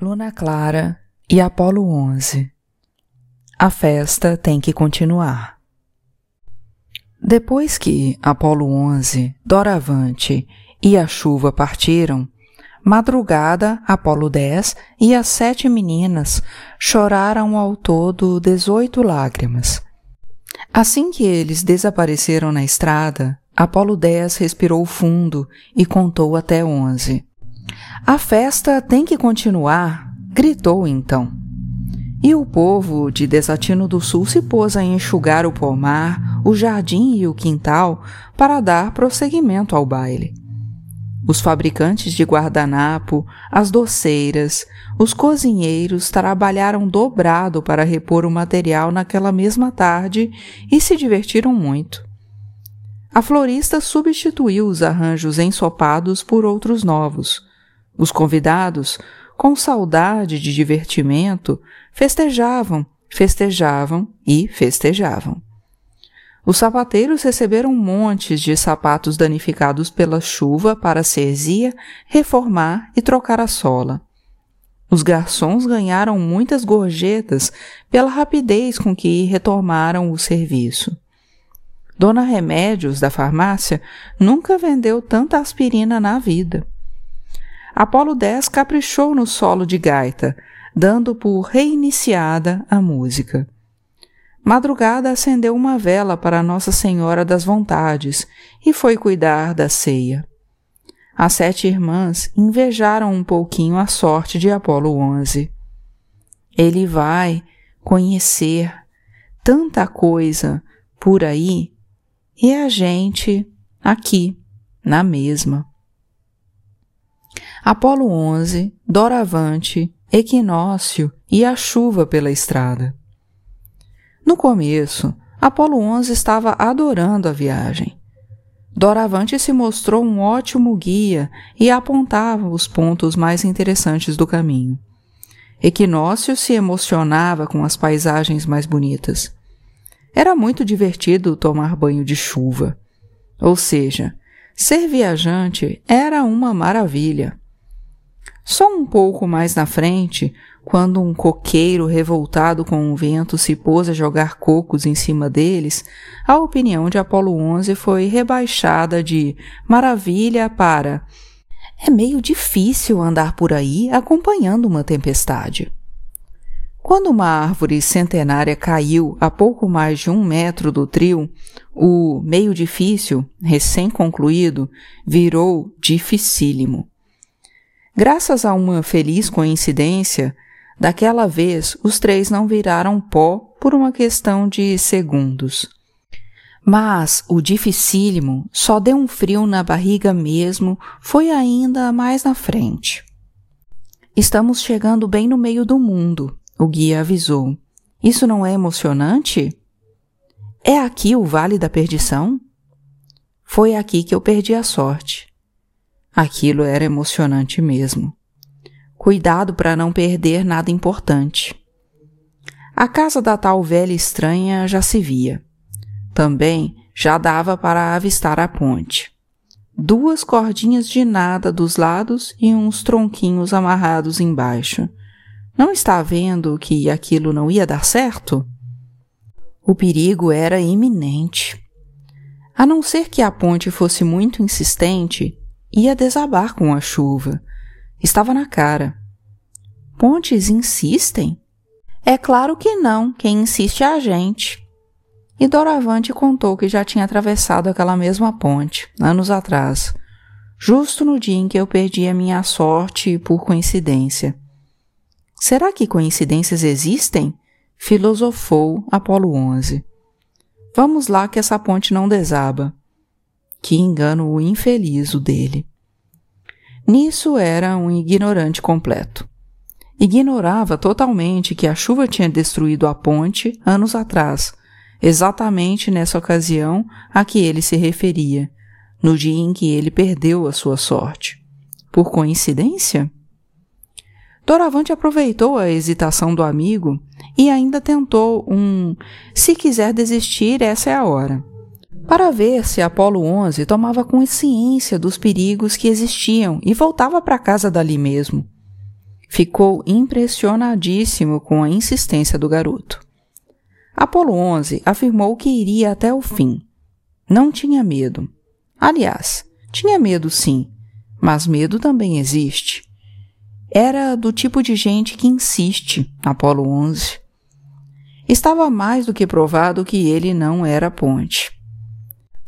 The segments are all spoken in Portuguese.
Luna Clara e Apolo 11 A festa tem que continuar. Depois que Apolo 11, Doravante e a chuva partiram, madrugada Apolo 10 e as sete meninas choraram ao todo dezoito lágrimas. Assim que eles desapareceram na estrada, Apolo 10 respirou fundo e contou até onze. A festa tem que continuar, gritou então. E o povo de Desatino do Sul se pôs a enxugar o pomar, o jardim e o quintal para dar prosseguimento ao baile. Os fabricantes de guardanapo, as doceiras, os cozinheiros trabalharam dobrado para repor o material naquela mesma tarde e se divertiram muito. A florista substituiu os arranjos ensopados por outros novos os convidados, com saudade de divertimento, festejavam, festejavam e festejavam. Os sapateiros receberam montes de sapatos danificados pela chuva para cerzia, reformar e trocar a sola. Os garçons ganharam muitas gorjetas pela rapidez com que retomaram o serviço. Dona Remédios, da farmácia, nunca vendeu tanta aspirina na vida. Apolo 10 caprichou no solo de gaita, dando por reiniciada a música. Madrugada acendeu uma vela para Nossa Senhora das Vontades e foi cuidar da ceia. As sete irmãs invejaram um pouquinho a sorte de Apolo 11. Ele vai conhecer tanta coisa por aí e a gente aqui, na mesma. Apolo 11, Doravante, Equinócio e a chuva pela estrada. No começo, Apolo 11 estava adorando a viagem. Doravante se mostrou um ótimo guia e apontava os pontos mais interessantes do caminho. Equinócio se emocionava com as paisagens mais bonitas. Era muito divertido tomar banho de chuva. Ou seja, ser viajante era uma maravilha. Só um pouco mais na frente, quando um coqueiro revoltado com o vento se pôs a jogar cocos em cima deles, a opinião de Apolo 11 foi rebaixada de maravilha para é meio difícil andar por aí acompanhando uma tempestade. Quando uma árvore centenária caiu a pouco mais de um metro do trio, o meio difícil, recém-concluído, virou dificílimo. Graças a uma feliz coincidência, daquela vez os três não viraram pó por uma questão de segundos. Mas o dificílimo só deu um frio na barriga mesmo, foi ainda mais na frente. Estamos chegando bem no meio do mundo, o guia avisou. Isso não é emocionante? É aqui o Vale da Perdição? Foi aqui que eu perdi a sorte. Aquilo era emocionante mesmo. Cuidado para não perder nada importante. A casa da tal velha estranha já se via. Também já dava para avistar a ponte. Duas cordinhas de nada dos lados e uns tronquinhos amarrados embaixo. Não está vendo que aquilo não ia dar certo? O perigo era iminente. A não ser que a ponte fosse muito insistente, ia desabar com a chuva. Estava na cara. Pontes insistem? É claro que não, quem insiste é a gente. E Doravante contou que já tinha atravessado aquela mesma ponte, anos atrás, justo no dia em que eu perdi a minha sorte por coincidência. Será que coincidências existem? Filosofou Apolo 11. Vamos lá que essa ponte não desaba. Que engano o infeliz o dele. Nisso era um ignorante completo. Ignorava totalmente que a chuva tinha destruído a ponte anos atrás, exatamente nessa ocasião a que ele se referia, no dia em que ele perdeu a sua sorte. Por coincidência? Doravante aproveitou a hesitação do amigo e ainda tentou um: se quiser desistir, essa é a hora para ver se Apolo 11 tomava consciência dos perigos que existiam e voltava para casa dali mesmo. ficou impressionadíssimo com a insistência do garoto. Apolo 11 afirmou que iria até o fim. Não tinha medo. Aliás, tinha medo sim, mas medo também existe. Era do tipo de gente que insiste, Apolo 11. Estava mais do que provado que ele não era ponte.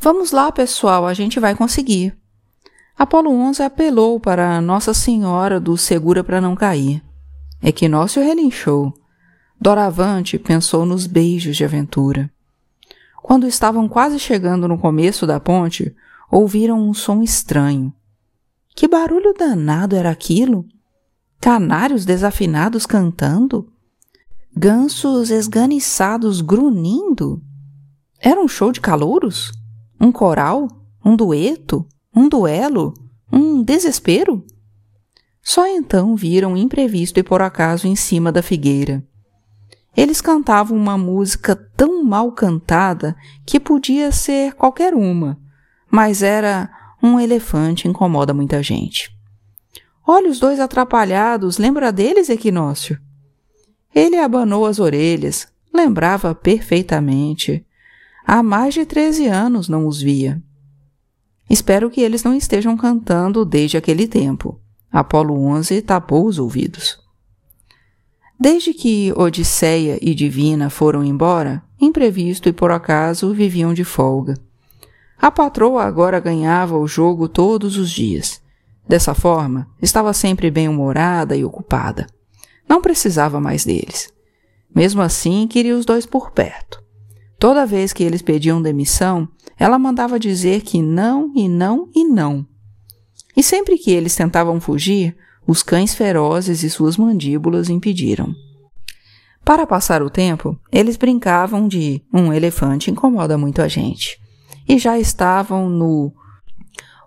Vamos lá, pessoal, a gente vai conseguir. Apolo 11 apelou para Nossa Senhora do Segura para não cair. Equinócio relinchou. Doravante pensou nos beijos de aventura. Quando estavam quase chegando no começo da ponte, ouviram um som estranho. Que barulho danado era aquilo? Canários desafinados cantando? Gansos esganiçados grunhindo? Era um show de calouros? Um coral? Um dueto? Um duelo? Um desespero? Só então viram imprevisto e por acaso em cima da figueira. Eles cantavam uma música tão mal cantada que podia ser qualquer uma, mas era um elefante incomoda muita gente. Olha os dois atrapalhados, lembra deles, Equinócio? Ele abanou as orelhas, lembrava perfeitamente. Há mais de treze anos não os via. Espero que eles não estejam cantando desde aquele tempo. Apolo 11 tapou os ouvidos. Desde que Odisseia e Divina foram embora, imprevisto e por acaso viviam de folga. A patroa agora ganhava o jogo todos os dias. Dessa forma, estava sempre bem-humorada e ocupada. Não precisava mais deles. Mesmo assim, queria os dois por perto. Toda vez que eles pediam demissão, ela mandava dizer que não e não e não. E sempre que eles tentavam fugir, os cães ferozes e suas mandíbulas impediram. Para passar o tempo, eles brincavam de um elefante incomoda muito a gente. E já estavam no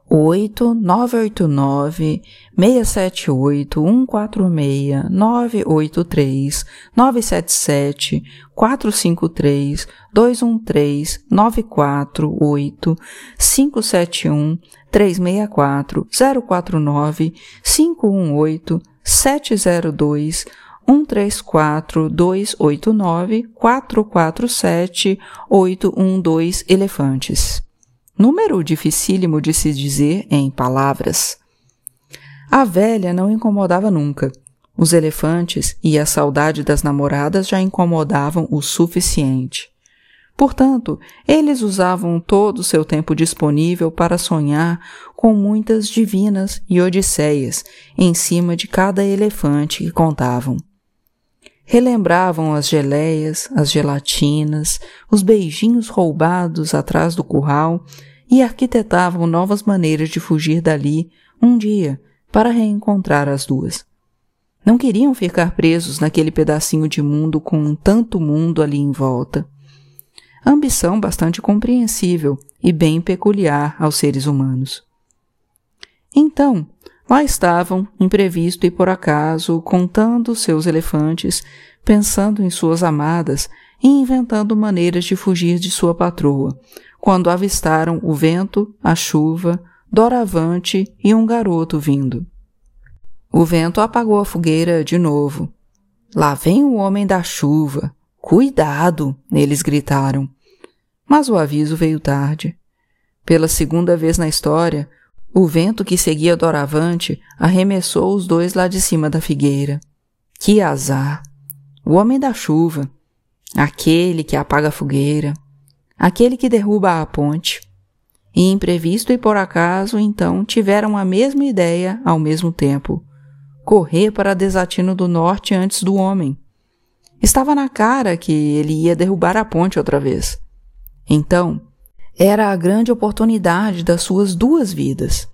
8 989 678 146 983 977 453 213 948 571 364 049 518 702 134 289 447 812 elefantes número dificílimo de se dizer em palavras. A velha não incomodava nunca. Os elefantes e a saudade das namoradas já incomodavam o suficiente. Portanto, eles usavam todo o seu tempo disponível para sonhar com muitas divinas e odisseias em cima de cada elefante que contavam. Relembravam as geleias, as gelatinas, os beijinhos roubados atrás do curral e arquitetavam novas maneiras de fugir dali um dia para reencontrar as duas. Não queriam ficar presos naquele pedacinho de mundo com tanto mundo ali em volta. Ambição bastante compreensível e bem peculiar aos seres humanos. Então, Lá estavam, imprevisto e por acaso, contando seus elefantes, pensando em suas amadas e inventando maneiras de fugir de sua patroa, quando avistaram o vento, a chuva, doravante e um garoto vindo. O vento apagou a fogueira de novo. Lá vem o homem da chuva. Cuidado! Eles gritaram. Mas o aviso veio tarde. Pela segunda vez na história, o vento que seguia doravante arremessou os dois lá de cima da figueira. Que azar! O homem da chuva, aquele que apaga a fogueira, aquele que derruba a ponte. E imprevisto e por acaso, então, tiveram a mesma ideia ao mesmo tempo: correr para Desatino do Norte antes do homem. Estava na cara que ele ia derrubar a ponte outra vez. Então, era a grande oportunidade das suas duas vidas.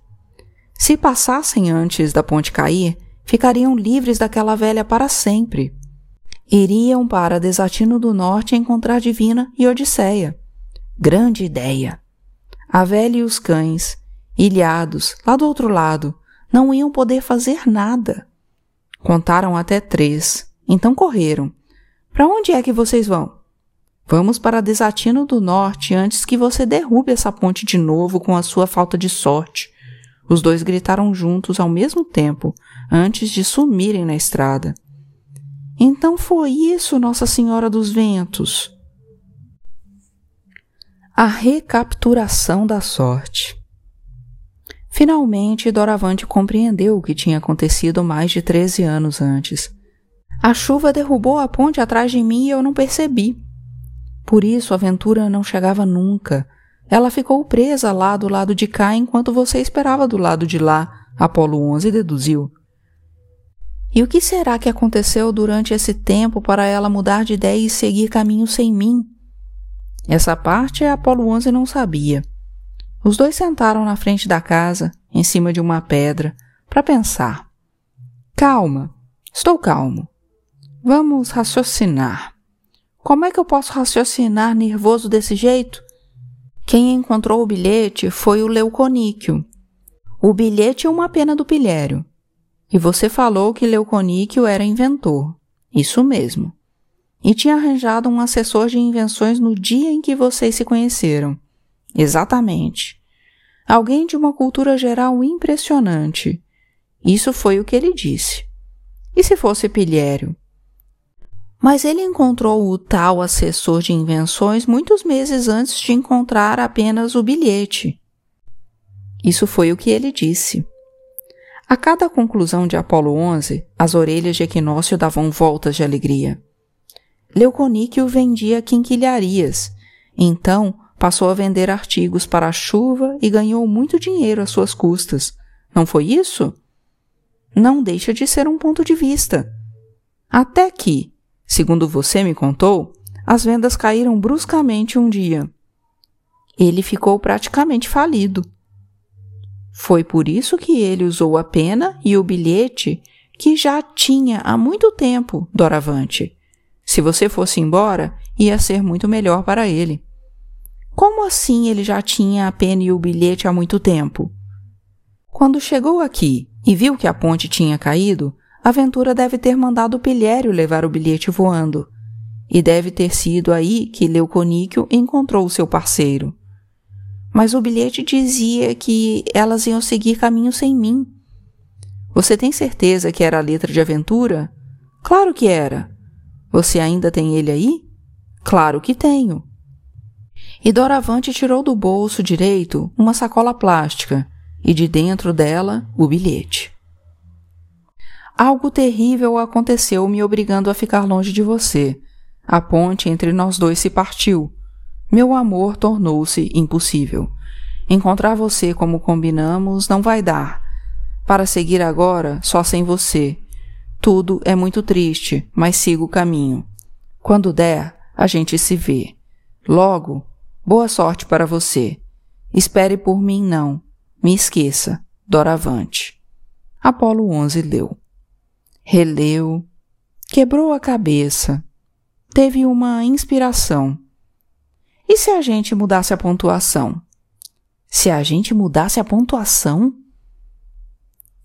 Se passassem antes da ponte cair, ficariam livres daquela velha para sempre. Iriam para Desatino do Norte encontrar Divina e Odisseia. Grande ideia! A velha e os cães, ilhados, lá do outro lado, não iam poder fazer nada. Contaram até três, então correram. Para onde é que vocês vão? Vamos para Desatino do Norte antes que você derrube essa ponte de novo com a sua falta de sorte. Os dois gritaram juntos ao mesmo tempo, antes de sumirem na estrada. Então foi isso, Nossa Senhora dos Ventos. A recapturação da sorte. Finalmente, Doravante compreendeu o que tinha acontecido mais de treze anos antes. A chuva derrubou a ponte atrás de mim e eu não percebi. Por isso a aventura não chegava nunca. Ela ficou presa lá do lado de cá enquanto você esperava do lado de lá, Apolo 11 deduziu. E o que será que aconteceu durante esse tempo para ela mudar de ideia e seguir caminho sem mim? Essa parte Apolo 11 não sabia. Os dois sentaram na frente da casa, em cima de uma pedra, para pensar. Calma, estou calmo. Vamos raciocinar. Como é que eu posso raciocinar nervoso desse jeito? Quem encontrou o bilhete foi o Leuconíquio. O bilhete é uma pena do pilhério. E você falou que Leuconíquio era inventor. Isso mesmo. E tinha arranjado um assessor de invenções no dia em que vocês se conheceram. Exatamente. Alguém de uma cultura geral impressionante. Isso foi o que ele disse. E se fosse Pilhério? Mas ele encontrou o tal assessor de invenções muitos meses antes de encontrar apenas o bilhete. Isso foi o que ele disse. A cada conclusão de Apolo 11, as orelhas de Equinócio davam voltas de alegria. Leuconíquio vendia quinquilharias, então passou a vender artigos para a chuva e ganhou muito dinheiro às suas custas. Não foi isso? Não deixa de ser um ponto de vista. Até que, Segundo você me contou, as vendas caíram bruscamente um dia. Ele ficou praticamente falido. Foi por isso que ele usou a pena e o bilhete que já tinha há muito tempo, Doravante. Se você fosse embora, ia ser muito melhor para ele. Como assim ele já tinha a pena e o bilhete há muito tempo? Quando chegou aqui e viu que a ponte tinha caído, a Ventura deve ter mandado Pilhério levar o bilhete voando. E deve ter sido aí que Leuconíquio encontrou seu parceiro. Mas o bilhete dizia que elas iam seguir caminho sem mim. Você tem certeza que era a letra de aventura? Claro que era. Você ainda tem ele aí? Claro que tenho. E Doravante tirou do bolso direito uma sacola plástica e de dentro dela o bilhete. Algo terrível aconteceu me obrigando a ficar longe de você. A ponte entre nós dois se partiu. Meu amor tornou-se impossível. Encontrar você como combinamos não vai dar. Para seguir agora, só sem você. Tudo é muito triste, mas sigo o caminho. Quando der, a gente se vê. Logo, boa sorte para você. Espere por mim, não. Me esqueça. Doravante. Apolo 11 leu releu, quebrou a cabeça, teve uma inspiração. E se a gente mudasse a pontuação? Se a gente mudasse a pontuação?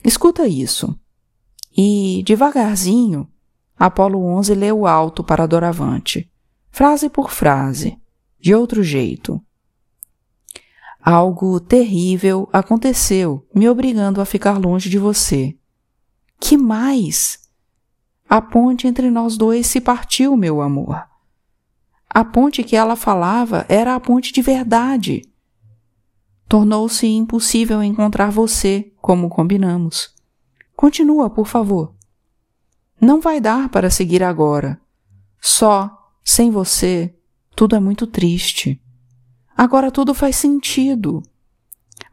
Escuta isso. E, devagarzinho, Apolo 11 leu alto para Doravante, frase por frase, de outro jeito. Algo terrível aconteceu, me obrigando a ficar longe de você. Que mais? A ponte entre nós dois se partiu, meu amor. A ponte que ela falava era a ponte de verdade. Tornou-se impossível encontrar você, como combinamos. Continua, por favor. Não vai dar para seguir agora. Só, sem você, tudo é muito triste. Agora tudo faz sentido.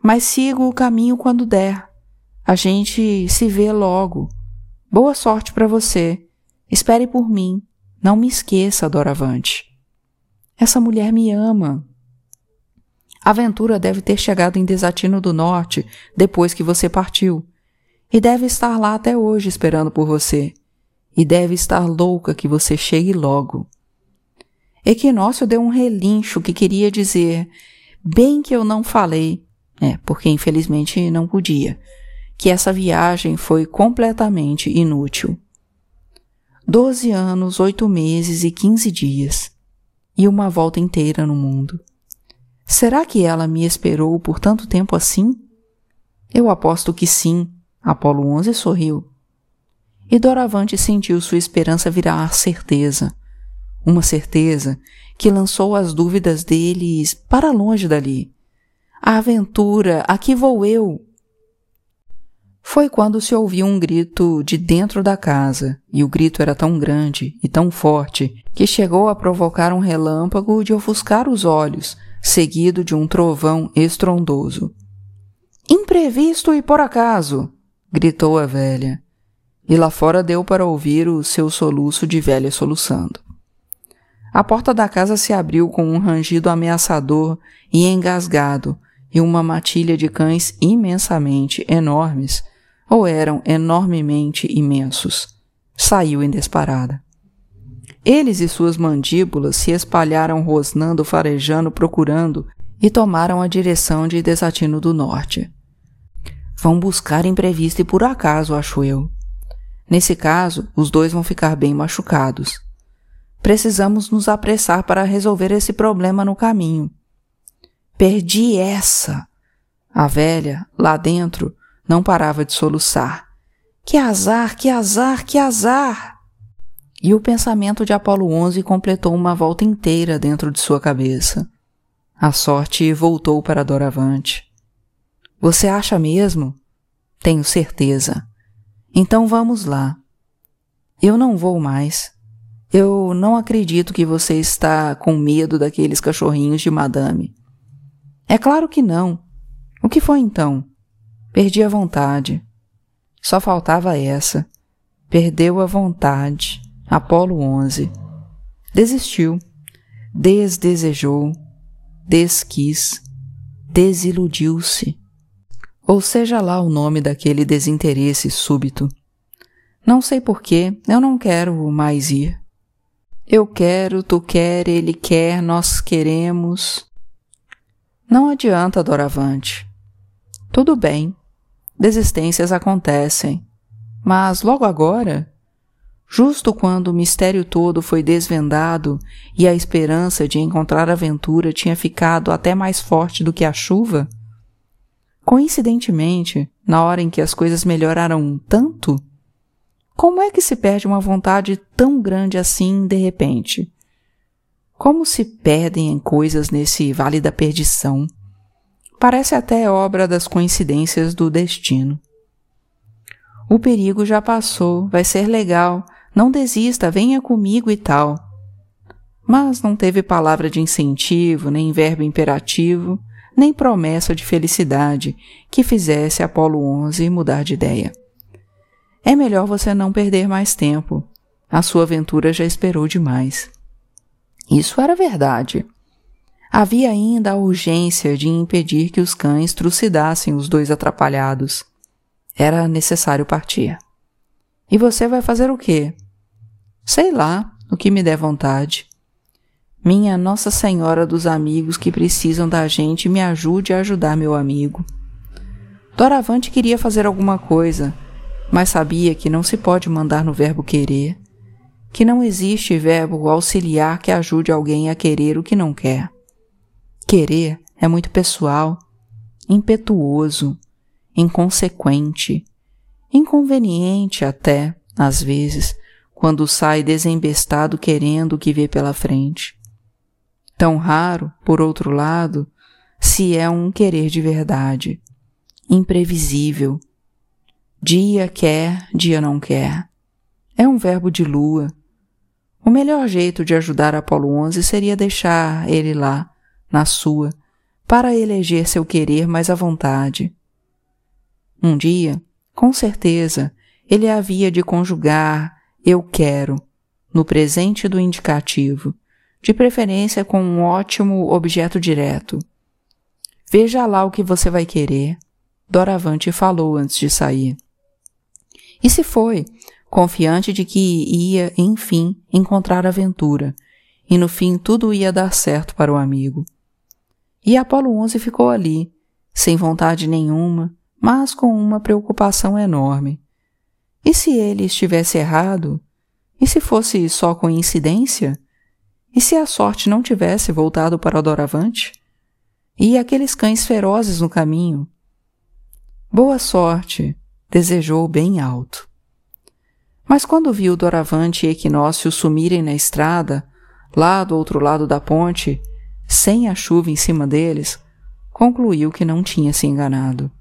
Mas sigo o caminho quando der. A gente se vê logo. Boa sorte para você. Espere por mim. Não me esqueça, Doravante. Essa mulher me ama. A aventura deve ter chegado em Desatino do Norte depois que você partiu. E deve estar lá até hoje esperando por você. E deve estar louca que você chegue logo. Equinócio deu um relincho que queria dizer: bem que eu não falei. É, porque infelizmente não podia que essa viagem foi completamente inútil. Doze anos, oito meses e quinze dias, e uma volta inteira no mundo. Será que ela me esperou por tanto tempo assim? Eu aposto que sim. Apolo 11 sorriu. E Doravante sentiu sua esperança virar certeza. Uma certeza que lançou as dúvidas deles para longe dali. A aventura, aqui vou eu, foi quando se ouviu um grito de dentro da casa, e o grito era tão grande e tão forte que chegou a provocar um relâmpago de ofuscar os olhos, seguido de um trovão estrondoso. Imprevisto e por acaso! gritou a velha, e lá fora deu para ouvir o seu soluço de velha soluçando. A porta da casa se abriu com um rangido ameaçador e engasgado, e uma matilha de cães imensamente enormes ou eram enormemente imensos. Saiu em disparada. Eles e suas mandíbulas se espalharam rosnando, farejando, procurando e tomaram a direção de Desatino do Norte. Vão buscar imprevisto e por acaso, acho eu. Nesse caso, os dois vão ficar bem machucados. Precisamos nos apressar para resolver esse problema no caminho. Perdi essa! A velha, lá dentro, não parava de soluçar. Que azar, que azar, que azar! E o pensamento de Apolo 11 completou uma volta inteira dentro de sua cabeça. A sorte voltou para Doravante. Você acha mesmo? Tenho certeza. Então vamos lá. Eu não vou mais. Eu não acredito que você está com medo daqueles cachorrinhos de madame. É claro que não. O que foi então? Perdi a vontade. Só faltava essa. Perdeu a vontade. Apolo 11. Desistiu. Desdesejou. Desquis. Desiludiu-se. Ou seja lá o nome daquele desinteresse súbito. Não sei porquê, eu não quero mais ir. Eu quero, tu quer, ele quer, nós queremos. Não adianta, Doravante. Tudo bem, Desistências acontecem. Mas logo agora, justo quando o mistério todo foi desvendado e a esperança de encontrar aventura tinha ficado até mais forte do que a chuva, coincidentemente, na hora em que as coisas melhoraram tanto, como é que se perde uma vontade tão grande assim de repente? Como se perdem coisas nesse vale da perdição? Parece até obra das coincidências do destino. O perigo já passou, vai ser legal, não desista, venha comigo e tal. Mas não teve palavra de incentivo, nem verbo imperativo, nem promessa de felicidade que fizesse Apolo 11 mudar de ideia. É melhor você não perder mais tempo. A sua aventura já esperou demais. Isso era verdade. Havia ainda a urgência de impedir que os cães trucidassem os dois atrapalhados. Era necessário partir. E você vai fazer o quê? Sei lá, o que me der vontade. Minha Nossa Senhora dos amigos que precisam da gente me ajude a ajudar meu amigo. Doravante queria fazer alguma coisa, mas sabia que não se pode mandar no verbo querer, que não existe verbo auxiliar que ajude alguém a querer o que não quer. Querer é muito pessoal, impetuoso, inconsequente, inconveniente até, às vezes, quando sai desembestado querendo o que vê pela frente. Tão raro, por outro lado, se é um querer de verdade, imprevisível. Dia quer, dia não quer. É um verbo de lua. O melhor jeito de ajudar Apolo 11 seria deixar ele lá, na sua, para eleger seu querer mais à vontade. Um dia, com certeza, ele havia de conjugar eu quero no presente do indicativo, de preferência com um ótimo objeto direto. Veja lá o que você vai querer, Doravante falou antes de sair. E se foi, confiante de que ia, enfim, encontrar aventura, e no fim tudo ia dar certo para o amigo. E Apolo 11 ficou ali, sem vontade nenhuma, mas com uma preocupação enorme. E se ele estivesse errado? E se fosse só coincidência? E se a sorte não tivesse voltado para o Doravante? E aqueles cães ferozes no caminho? Boa sorte, desejou bem alto. Mas quando viu Doravante e Equinócio sumirem na estrada, lá do outro lado da ponte, sem a chuva em cima deles, concluiu que não tinha se enganado.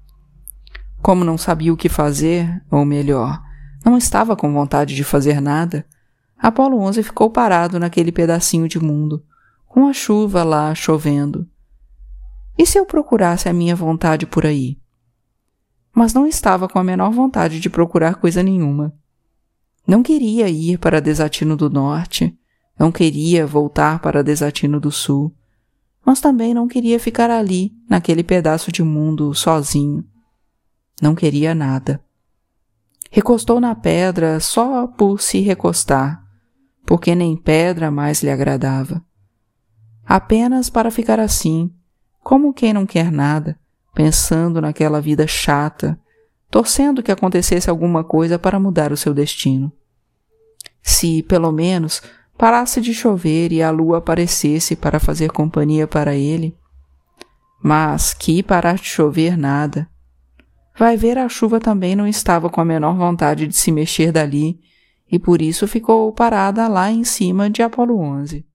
Como não sabia o que fazer, ou melhor, não estava com vontade de fazer nada, Apolo 11 ficou parado naquele pedacinho de mundo, com a chuva lá chovendo. E se eu procurasse a minha vontade por aí? Mas não estava com a menor vontade de procurar coisa nenhuma. Não queria ir para Desatino do Norte, não queria voltar para Desatino do Sul, mas também não queria ficar ali, naquele pedaço de mundo, sozinho. Não queria nada. Recostou na pedra só por se recostar, porque nem pedra mais lhe agradava. Apenas para ficar assim, como quem não quer nada, pensando naquela vida chata, torcendo que acontecesse alguma coisa para mudar o seu destino. Se, pelo menos, parasse de chover e a lua aparecesse para fazer companhia para ele. Mas que parar de chover nada. Vai ver a chuva também não estava com a menor vontade de se mexer dali e por isso ficou parada lá em cima de Apolo 11.